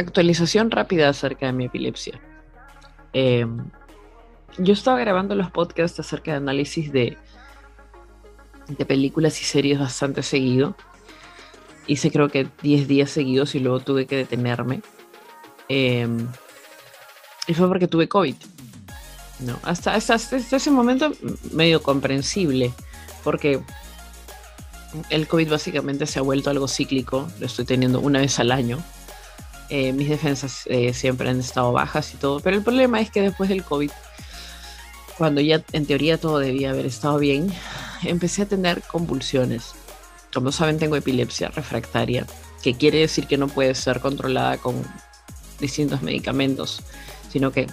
actualización rápida acerca de mi epilepsia. Eh, yo estaba grabando los podcasts acerca de análisis de, de películas y series bastante seguido. Hice creo que 10 días seguidos y luego tuve que detenerme. Eh, y fue porque tuve COVID. No, hasta, hasta, ese momento medio comprensible, porque el COVID básicamente se ha vuelto algo cíclico, lo estoy teniendo una vez al año. Eh, mis defensas eh, siempre han estado bajas y todo, pero el problema es que después del COVID, cuando ya en teoría todo debía haber estado bien, empecé a tener convulsiones. Como saben, tengo epilepsia refractaria, que quiere decir que no puede ser controlada con distintos medicamentos, sino que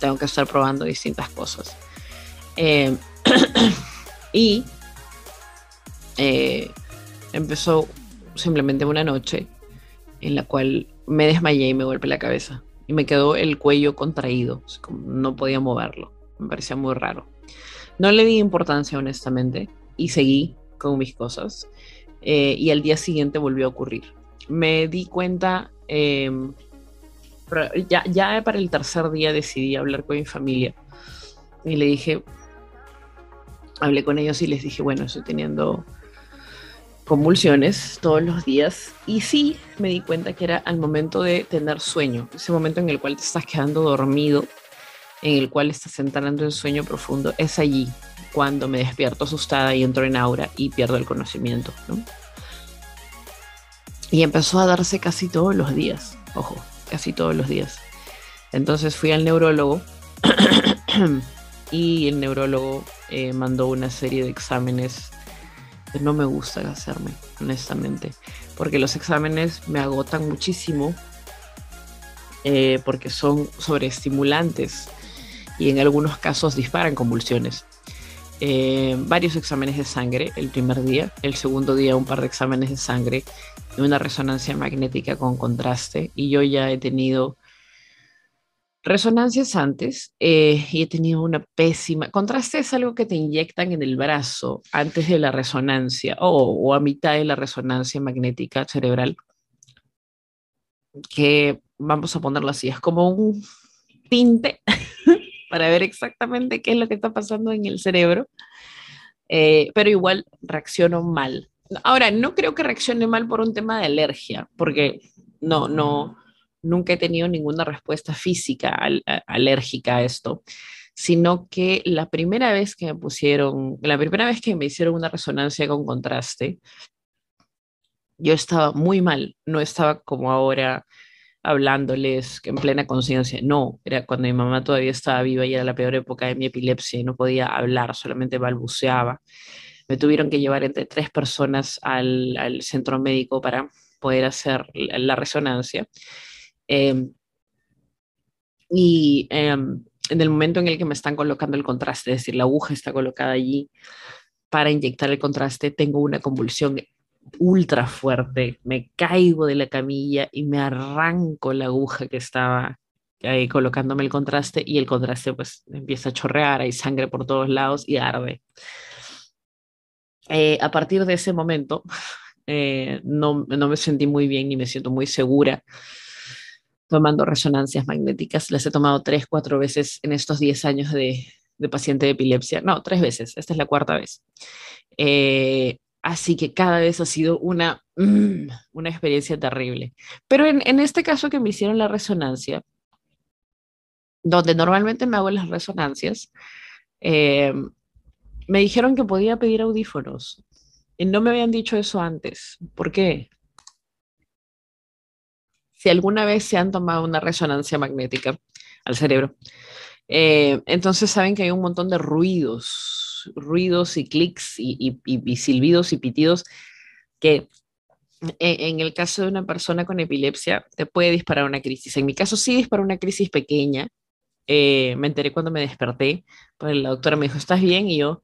tengo que estar probando distintas cosas. Eh, y empezó simplemente una noche en la cual me desmayé y me golpeé la cabeza. Y me quedó el cuello contraído, no podía moverlo. Me parecía muy raro. No le di importancia, honestamente, y seguí con mis cosas. Eh, y al día siguiente volvió a ocurrir. Me di cuenta em, ya, ya para el tercer día decidí hablar con mi familia y le dije, hablé con ellos y les dije, bueno, estoy teniendo convulsiones todos los días y sí me di cuenta que era al momento de tener sueño, ese momento en el cual te estás quedando dormido, en el cual estás entrando en sueño profundo, es allí cuando me despierto asustada y entro en aura y pierdo el conocimiento. Y empezó a darse casi todos los días, ojo, casi todos los días. Entonces fui al neurólogo y el neurólogo eh, mandó una serie de exámenes no me gusta hacerme, honestamente, porque los exámenes me agotan muchísimo eh, porque son sobreestimulantes y en algunos casos disparan convulsiones. Eh, varios exámenes de sangre el primer día, el segundo día un par de exámenes de sangre y una resonancia magnética con contraste. Y yo ya he tenido resonancias antes eh, y he tenido una pésima. Contraste es algo que te inyectan en el brazo antes de la resonancia o, a mitad de la resonancia magnética cerebral. Que vamos a ponerlo así, es como un tinte para ver exactamente qué es lo que está pasando en el cerebro, eh, pero igual reacciono mal. Ahora, no creo que reaccione mal por un tema de alergia, porque no, no, nunca he tenido ninguna respuesta física alérgica a esto, sino que la primera vez que me pusieron, la primera vez que me hicieron una resonancia con contraste, yo estaba muy mal, no estaba como ahora hablándoles en plena conciencia. No, era cuando mi mamá todavía estaba viva y era la peor época de mi epilepsia y no podía hablar, solamente balbuceaba. Me tuvieron que llevar entre tres personas al, al centro médico para poder hacer la, resonancia. Em, y em, en el momento en el que me están colocando el contraste, es decir, la aguja está colocada allí para inyectar el contraste, tengo una convulsión ultra fuerte, me caigo de la camilla y me arranco la aguja que estaba ahí colocándome el contraste y el contraste pues empieza a chorrear, hay sangre por todos lados y arde. Eh, a partir de ese momento eh, no, no me sentí muy bien ni me siento muy segura tomando resonancias magnéticas. Las he tomado tres, cuatro veces en estos 10 años de, paciente de epilepsia. No, tres veces. Esta es la cuarta vez. Eh, Así que cada vez ha sido una, mm, una experiencia terrible. Pero en, en, este caso que me hicieron la resonancia, donde normalmente me hago las resonancias, eh, me dijeron que podía pedir audífonos. Y no me habían dicho eso antes. ¿Por qué? Si alguna vez se han tomado una resonancia magnética al cerebro, eh, entonces saben que hay un montón de ruidos ruidos y clics y, silbidos y pitidos que e, en el caso de una persona con epilepsia te puede disparar una crisis. En mi caso sí disparó una crisis pequeña. Eh, me enteré cuando me desperté, pues la doctora me dijo, ¿estás bien? Y yo,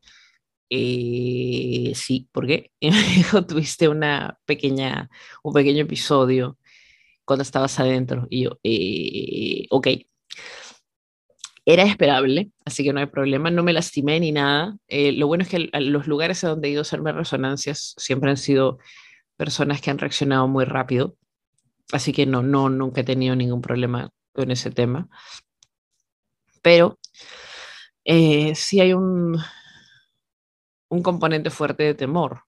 eh, sí, ¿por qué? Y me dijo, tuviste una pequeña, un pequeño episodio cuando estabas adentro. Y yo, eh, ok. Era esperable, así que no hay problema, no me lastimé ni nada. Eh, lo bueno es que los lugares a donde he ido a hacerme resonancias siempre han sido personas que han reaccionado muy rápido. así que no, no, nunca he tenido ningún problema con ese tema. Pero eh, sí hay un, un componente fuerte de temor.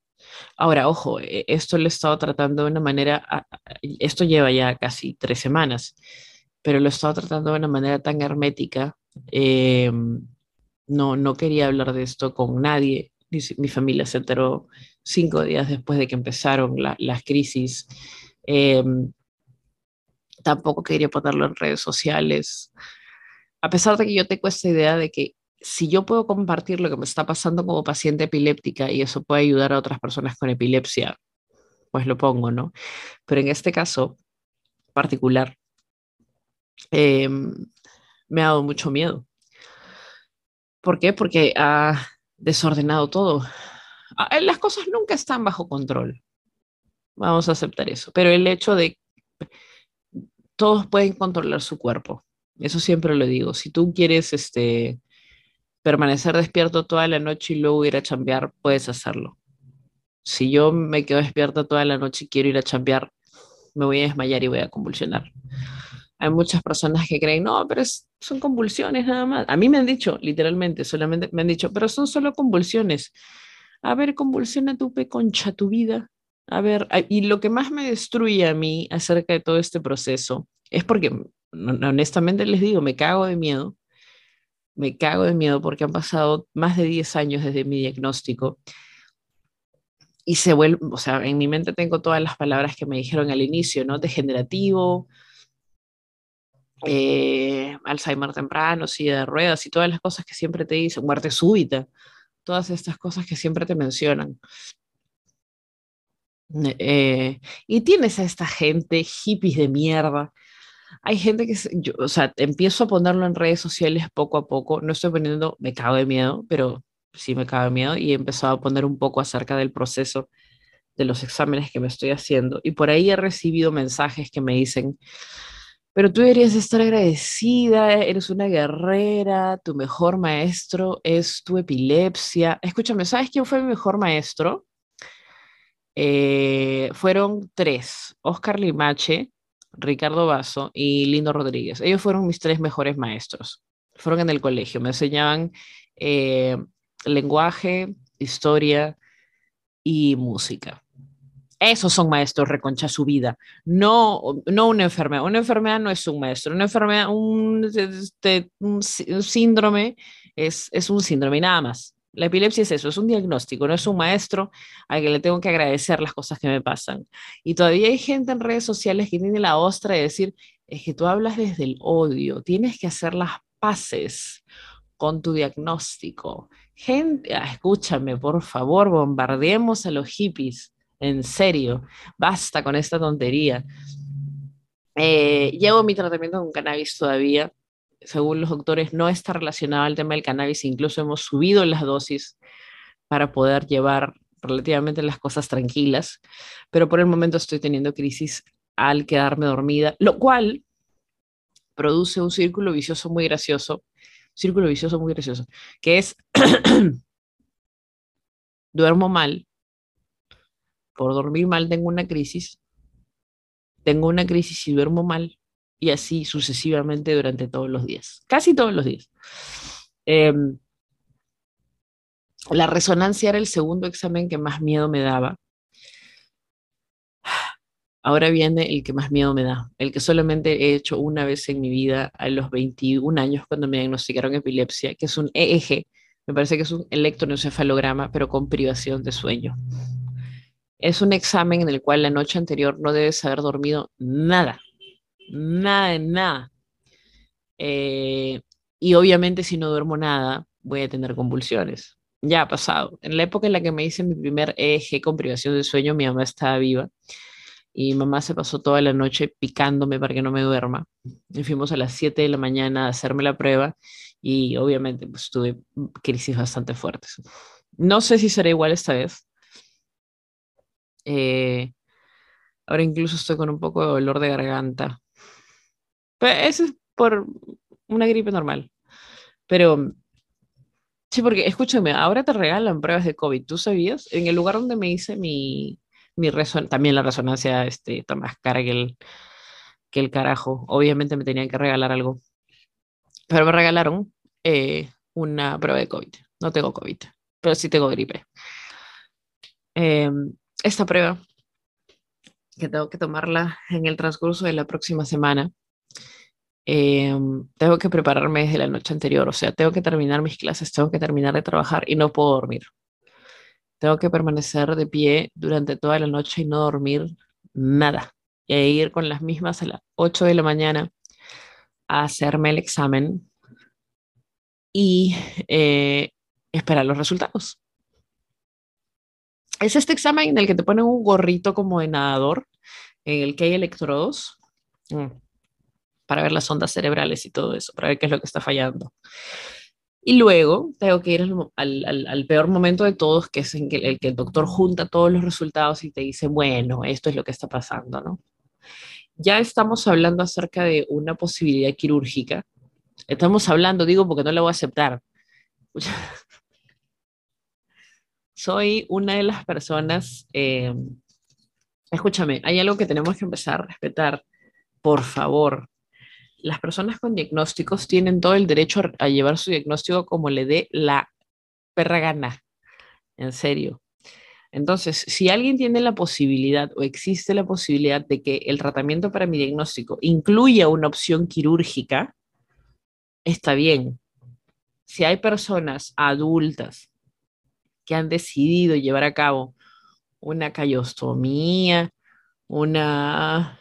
Ahora, ojo, e, esto lo he estado tratando de una manera, esto lleva ya casi tres semanas, pero lo he estado tratando de una manera tan hermética. Em, no, no quería hablar de esto con nadie. Mi, familia se enteró cinco días después de que empezaron las crisis. Em, tampoco quería ponerlo en redes sociales. A pesar de que yo tengo esta idea de que si yo puedo compartir lo que me está pasando como paciente epiléptica y eso puede ayudar a otras personas con epilepsia, pues lo pongo, ¿no? Pero en este caso particular, em, me ha dado mucho miedo. ¿Por qué? Porque ha desordenado todo. Ah, las cosas nunca están bajo control. Vamos a aceptar eso. Pero el hecho de todos pueden controlar su cuerpo. Eso siempre lo digo. Si tú quieres este, permanecer despierto toda la noche y luego ir a chambear, puedes hacerlo. Si yo me quedo despierto toda la noche y quiero ir a chambear, me voy a desmayar y voy a convulsionar. Hay muchas personas que creen, no, pero son convulsiones nada más. A mí me han dicho, literalmente, solamente me han dicho, pero son solo convulsiones. A ver, convulsiona tu concha tu vida. A ver, y lo que más me destruye a mí acerca de todo este proceso es porque, honestamente les digo, me cago de miedo. Me cago de miedo porque han pasado más de 10 años desde mi diagnóstico y se vuelve, o sea, en mi mente tengo todas las palabras que me dijeron al inicio, ¿no? Degenerativo, eh, Alzheimer temprano, silla de ruedas y todas las cosas que siempre te dicen, muerte súbita, todas estas cosas que siempre te mencionan. Eh, y tienes a esta gente, hippies de mierda. Hay gente que, yo, o sea, empiezo a ponerlo en redes sociales poco a poco. No estoy poniendo, me cago de miedo, pero sí me cago de miedo y he empezado a poner un poco acerca del proceso de los exámenes que me estoy haciendo. Y por ahí he recibido mensajes que me dicen, pero tú deberías estar agradecida, eres una guerrera, tu mejor maestro es tu epilepsia. Escúchame, ¿sabes quién fue mi mejor maestro? Eh, fueron tres, Oscar Limache, Ricardo Basso y Lindo Rodríguez. Ellos fueron mis tres mejores maestros. Fueron en el colegio, me enseñaban eh, lenguaje, historia y música. Esos son maestros, reconcha su vida. No, no una enfermedad. Una enfermedad no es un maestro. Una enfermedad, un, este, un síndrome es, es un síndrome y nada más. La epilepsia es eso, es un diagnóstico, no es un maestro al que le tengo que agradecer las cosas que me pasan. Y todavía hay gente en redes sociales que tiene la ostra de decir, es que tú hablas desde el odio, tienes que hacer las paces con tu diagnóstico. Gente, ah, escúchame, por favor, bombardeemos a los hippies, en serio, basta con esta tontería. Eh, llevo mi tratamiento con cannabis todavía, según los doctores, no está relacionado al tema del cannabis, incluso hemos subido las dosis para poder llevar relativamente las cosas tranquilas, pero por el momento estoy teniendo crisis al quedarme dormida, lo cual produce un círculo vicioso muy gracioso, círculo vicioso muy gracioso, que es duermo mal, por dormir mal tengo una crisis, tengo una crisis y duermo mal, y así sucesivamente durante todos los días, casi todos los días. Em, la resonancia era el segundo examen que más miedo me daba. Ahora viene el que más miedo me da, el que solamente he hecho una vez en mi vida a los 21 años cuando me diagnosticaron epilepsia, que es un EEG, me parece que es un electroencefalograma, pero con privación de sueño. Es un examen en el cual la noche anterior no debes haber dormido nada, nada, nada. Eh, y obviamente si no duermo nada, voy a tener convulsiones. Ya ha pasado. En la época en la que me hice mi primer EEG con privación de sueño, mi mamá estaba viva y mamá se pasó toda la noche picándome para que no me duerma. Y fuimos a las 7 de la mañana a hacerme la prueba y obviamente pues, tuve crisis bastante fuertes. No sé si será igual esta vez. Eh, ahora incluso estoy con un poco de dolor de garganta pero eso es por una gripe normal. Pero sí, porque escúchame, ahora te regalan pruebas de COVID. ¿Tú sabías? En el lugar donde me hice mi, Mi también la resonancia este, está más cara que el, que el carajo. Obviamente me tenían que regalar algo. Pero me regalaron eh, una prueba de COVID. No tengo COVID, pero sí tengo gripe. Em, esta prueba, que tengo que tomarla en el transcurso de la próxima semana, em, tengo que prepararme desde la noche anterior. O sea, tengo que terminar mis clases, tengo que terminar de trabajar y no puedo dormir. Tengo que permanecer de pie durante toda la noche y no dormir nada. E ir con las mismas a las 8 de la mañana a hacerme el examen y eh, esperar los resultados. Es este examen en el que te ponen un gorrito como de nadador, en el que hay electrodos, mm, para ver las ondas cerebrales y todo eso, para ver qué es lo que está fallando. Y luego tengo que ir al, peor momento de todos, que es en el que el doctor junta todos los resultados y te dice, bueno, esto es lo que está pasando, ¿no? Ya estamos hablando acerca de una posibilidad quirúrgica. Estamos hablando, digo, porque no la voy a aceptar. Soy una de las personas, eh, escúchame, hay algo que tenemos que empezar a respetar. Por favor, las personas con diagnósticos tienen todo el derecho a llevar su diagnóstico como le dé la perra gana. En serio. Entonces, si alguien tiene la posibilidad o existe la posibilidad de que el tratamiento para mi diagnóstico incluya una opción quirúrgica, está bien. Si hay personas adultas que han decidido llevar a cabo una callostomía, una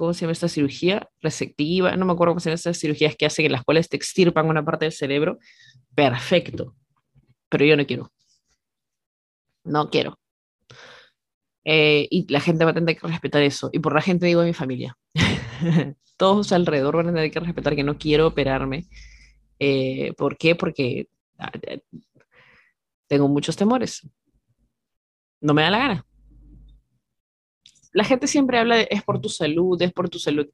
¿cómo se llama esta cirugía? Resectiva, no me acuerdo cómo se llama estas cirugías que hacen en las cuales te extirpan una parte del cerebro. Perfecto, pero yo no quiero. No quiero. Eh, y la gente va a tener que respetar eso. Y por la gente digo mi familia. Todos alrededor van a tener que respetar que no quiero operarme. Eh, ¿Por qué? Porque ah, eh, tengo muchos temores. No me da la gana la gente siempre habla de es por tu salud, es por tu salud.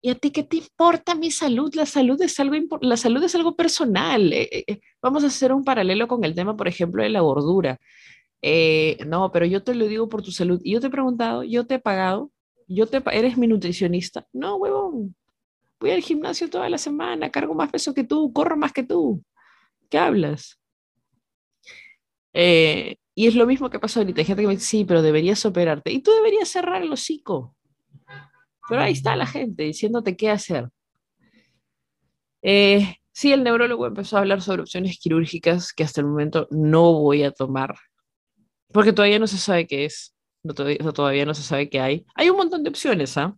¿Y a ti qué te importa mi salud? La salud es algo, la salud es algo personal. Eh, eh, eh, vamos a hacer un paralelo con el tema, por ejemplo, de la gordura. no, pero yo te lo digo por tu salud. Y yo te he preguntado, yo te he pagado, yo te, ¿eres mi nutricionista? No, huevón. Voy al gimnasio toda la semana, cargo más peso que tú, corro más que tú. ¿Qué hablas? Eh, y es lo mismo que pasa ahorita. Hay gente que me dice, sí, pero deberías operarte. Y tú deberías cerrar el hocico. Pero ahí está la gente diciéndote qué hacer. Eh, sí, el neurólogo empezó a hablar sobre opciones quirúrgicas que hasta el momento no voy a tomar. Porque todavía no se sabe qué es. Todavía, no se sabe qué hay. Hay un montón de opciones, ¿ah?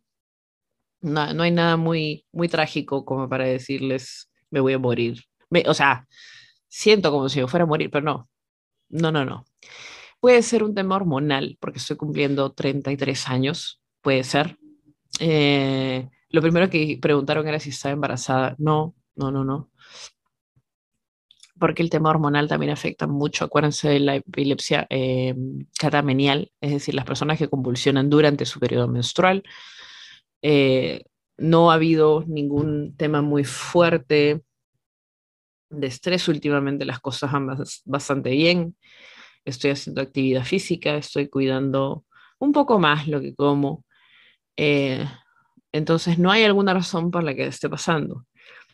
No, no, hay nada muy, muy trágico como para decirles, me voy a morir. o sea, siento como si yo fuera a morir, pero no. No, no, no. Puede ser un tema hormonal, porque estoy cumpliendo 33 años, puede ser. Eh, lo primero que preguntaron era si estaba embarazada. No, no, no, no. Porque el tema hormonal también afecta mucho. Acuérdense de la epilepsia eh, catamenial, es decir, las personas que convulsionan durante su periodo menstrual. Eh, no ha habido ningún tema muy fuerte de estrés últimamente, las cosas van bastante bien estoy haciendo actividad física, estoy cuidando un poco más lo que como. Eh, entonces, no hay alguna razón por la que esté pasando.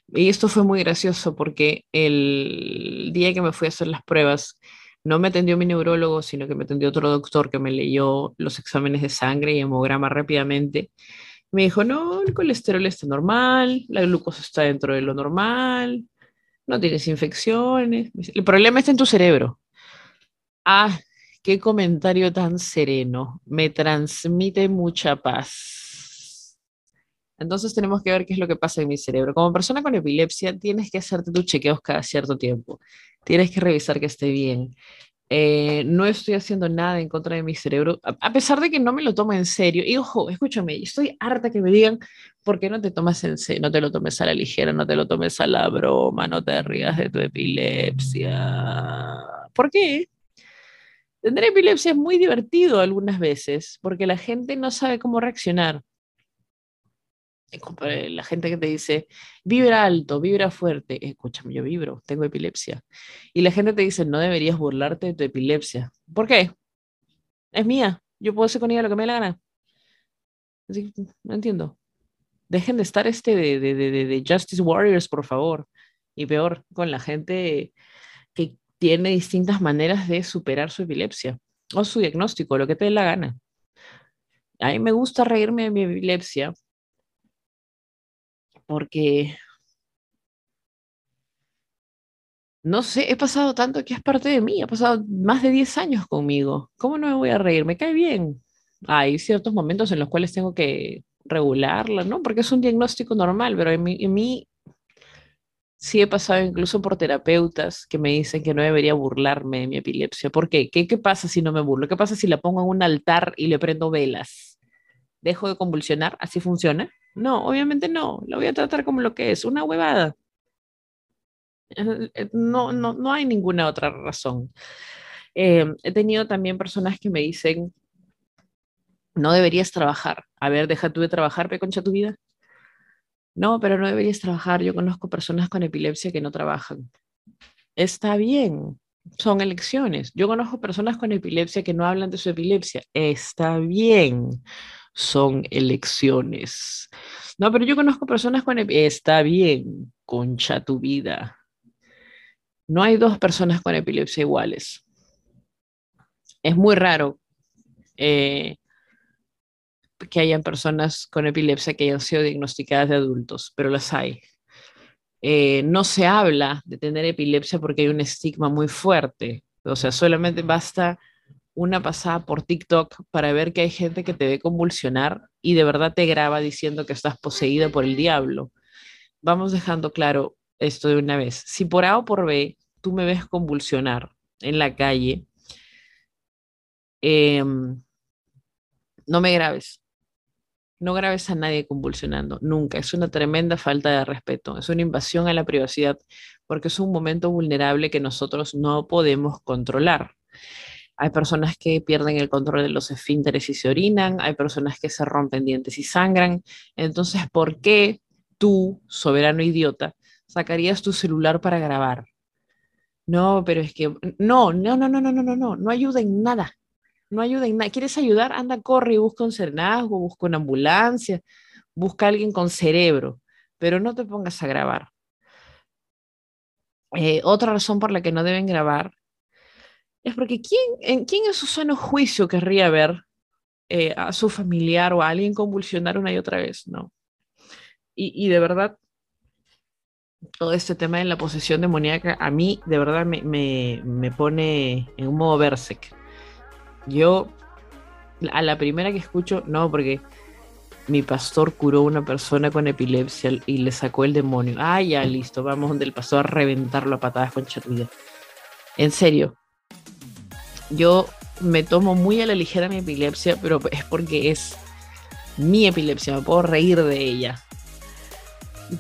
Y esto fue muy gracioso porque el día que me fui a hacer las pruebas, no me atendió mi neurólogo, sino que me atendió otro doctor que me leyó los exámenes de sangre y hemograma rápidamente. Me dijo, no, el colesterol está normal, la glucosa está dentro de lo normal, no tienes infecciones. El problema está en tu cerebro. Ah, qué comentario tan sereno. Me transmite mucha paz. Entonces tenemos que ver qué es lo que pasa en mi cerebro. Como persona con epilepsia, tienes que hacerte tus chequeos cada cierto tiempo. Tienes que revisar que esté bien. Eh, no estoy haciendo nada en contra de mi cerebro, a, pesar de que no me lo tomo en serio. Y ojo, escúchame, estoy harta que me digan, ¿por qué no te tomas en serio? No te lo tomes a la ligera, no te lo tomes a la broma, no te rías de tu epilepsia. ¿Por qué? Tener epilepsia es muy divertido algunas veces porque la gente no sabe cómo reaccionar. La gente que te dice, vibra alto, vibra fuerte. Escúchame, yo vibro, tengo epilepsia. Y la gente te dice, no deberías burlarte de tu epilepsia. ¿Por qué? Es mía. Yo puedo hacer con ella lo que me dé la gana. Así, no entiendo. Dejen de estar este de, de, de, de Justice Warriors, por favor. Y peor, con la gente que tiene distintas maneras de superar su epilepsia o su diagnóstico, lo que te dé la gana. A mí me gusta reírme de mi epilepsia porque, no sé, he pasado tanto que es parte de mí, ha pasado más de 10 años conmigo. ¿Cómo no me voy a reír? Me cae bien. Hay ciertos momentos en los cuales tengo que regularla, ¿no? Porque es un diagnóstico normal, pero en mí, en mí sí he pasado incluso por terapeutas que me dicen que no debería burlarme de mi epilepsia. ¿Por qué? ¿Qué, qué pasa si no me burlo? ¿Qué pasa si la pongo en un altar y le prendo velas? ¿Dejo de convulsionar? ¿Así funciona? No, obviamente no. La voy a tratar como lo que es, una huevada. Eh, no, no, no hay ninguna otra razón. Eh, he tenido también personas que me dicen, no deberías trabajar. A ver, deja tú de trabajar, pe concha tu vida. No, pero no deberías trabajar. Yo conozco personas con epilepsia que no trabajan. Está bien, son elecciones. Yo conozco personas con epilepsia que no hablan de su epilepsia. Está bien, son elecciones. No, pero yo conozco personas con epilepsia. Está bien, concha tu vida. No hay dos personas con epilepsia iguales. Es muy raro eh, que hayan personas con epilepsia que hayan sido diagnosticadas de adultos, pero las hay. Eh, no se habla de tener epilepsia porque hay un estigma muy fuerte. O sea, solamente basta una pasada por TikTok para ver que hay gente que te ve convulsionar y de verdad te graba diciendo que estás poseída por el diablo. Vamos dejando claro esto de una vez. Si por A o por B tú me ves convulsionar en la calle, em, no me grabes. No grabes a nadie convulsionando, nunca. Es una tremenda falta de respeto, es una invasión a la privacidad, porque es un momento vulnerable que nosotros no podemos controlar. Hay personas que pierden el control de los esfínteres y se orinan, hay personas que se rompen dientes y sangran. Entonces, ¿por qué tú, soberano idiota, sacarías tu celular para grabar? No, pero es que no, no, no, no, no, no, no, no, no ayuda en nada no ayuda en nada. ¿Quieres ayudar? Anda, corre y busca un serenazgo, busca una ambulancia, busca a alguien con cerebro, pero no te pongas a grabar. Eh, otra razón por la que no deben grabar es porque ¿quién en, ¿quién en su sano juicio querría ver eh, a su familiar o a alguien convulsionar una y otra vez? No. Y, de verdad, todo este tema de la posesión demoníaca a mí de verdad me, me, me pone en un modo Berserk. Yo, a la primera que escucho, no, porque mi pastor curó a una persona con epilepsia y le sacó el demonio. Ah, ya, listo, vamos donde el pastor a reventarlo a patadas con chatilla. En serio, yo me tomo muy a la ligera mi epilepsia, pero es porque es mi epilepsia, me puedo reír de ella.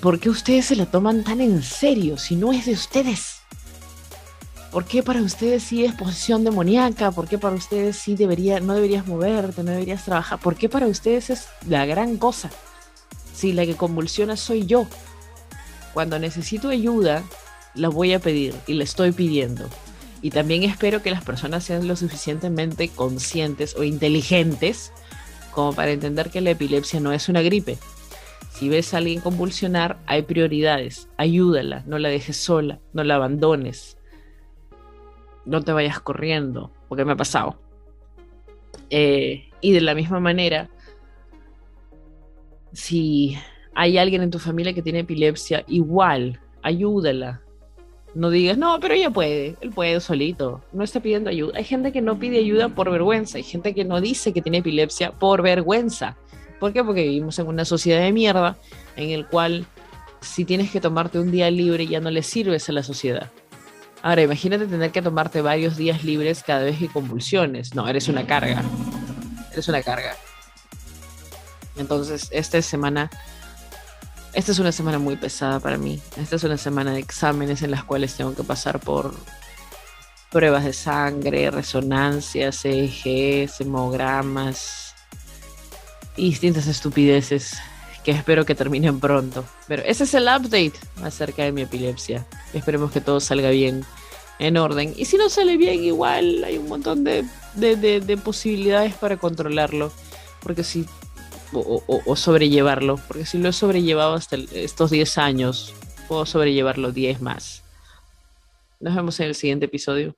¿Por qué ustedes se la toman tan en serio si no es de ustedes? ¿Por qué para ustedes sí es posesión demoníaca? ¿Por qué para ustedes sí debería, no deberías moverte, no deberías trabajar? ¿Por qué para ustedes es la gran cosa? Si la que convulsiona soy yo. Cuando necesito ayuda, la voy a pedir y la estoy pidiendo. Y también espero que las personas sean lo suficientemente conscientes o inteligentes como para entender que la epilepsia no es una gripe. Si ves a alguien convulsionar, hay prioridades. Ayúdala, no la dejes sola, no la abandones no te vayas corriendo, porque me ha pasado. Eh, y de la misma manera, si hay alguien en tu familia que tiene epilepsia, igual, ayúdala. No digas, no, pero ella puede, él puede solito, no está pidiendo ayuda. Hay gente que no pide ayuda por vergüenza, hay gente que no dice que tiene epilepsia por vergüenza. ¿Por qué? Porque vivimos en una sociedad de mierda en el cual si tienes que tomarte un día libre ya no le sirves a la sociedad. Ahora, imagínate tener que tomarte varios días libres cada vez que convulsiones. No, eres una carga. Eres una carga. Entonces, esta semana, esta es una semana muy pesada para mí. Esta es una semana de exámenes en las cuales tengo que pasar por pruebas de sangre, resonancias, EEG, hemogramas y distintas estupideces que espero que terminen pronto. Pero ese es el update acerca de mi epilepsia. Esperemos que todo salga bien, en orden. Y si no sale bien, igual hay un montón de de, posibilidades para controlarlo, porque si, o, sobrellevarlo, porque si lo he sobrellevado hasta estos 10 años, puedo sobrellevarlo 10 más. Nos vemos en el siguiente episodio.